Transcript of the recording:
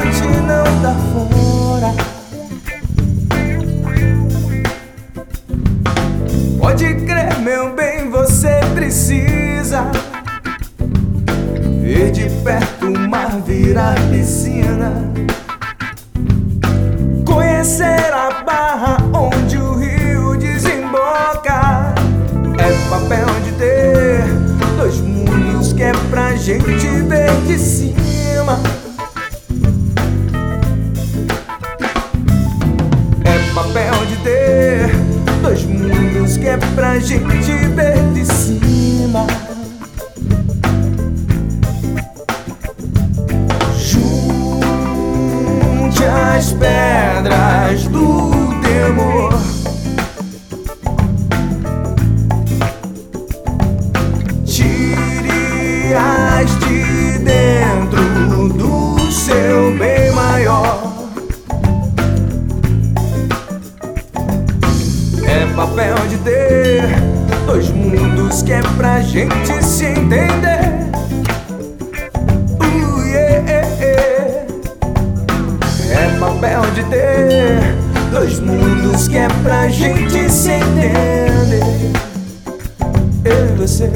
gente não dar fora Pode crer, meu bem, você precisa Ver de perto o mar virar piscina. Conhecer a barra onde o rio desemboca. É papel de ter dois mundos que é pra gente ver de cima. Que é pra gente ver de cima. as pedras do temor. Tire-as de dentro do seu papel de ter dois mundos que é pra gente se entender. papel de ter dois mundos que é pra gente se entender. Eu e você.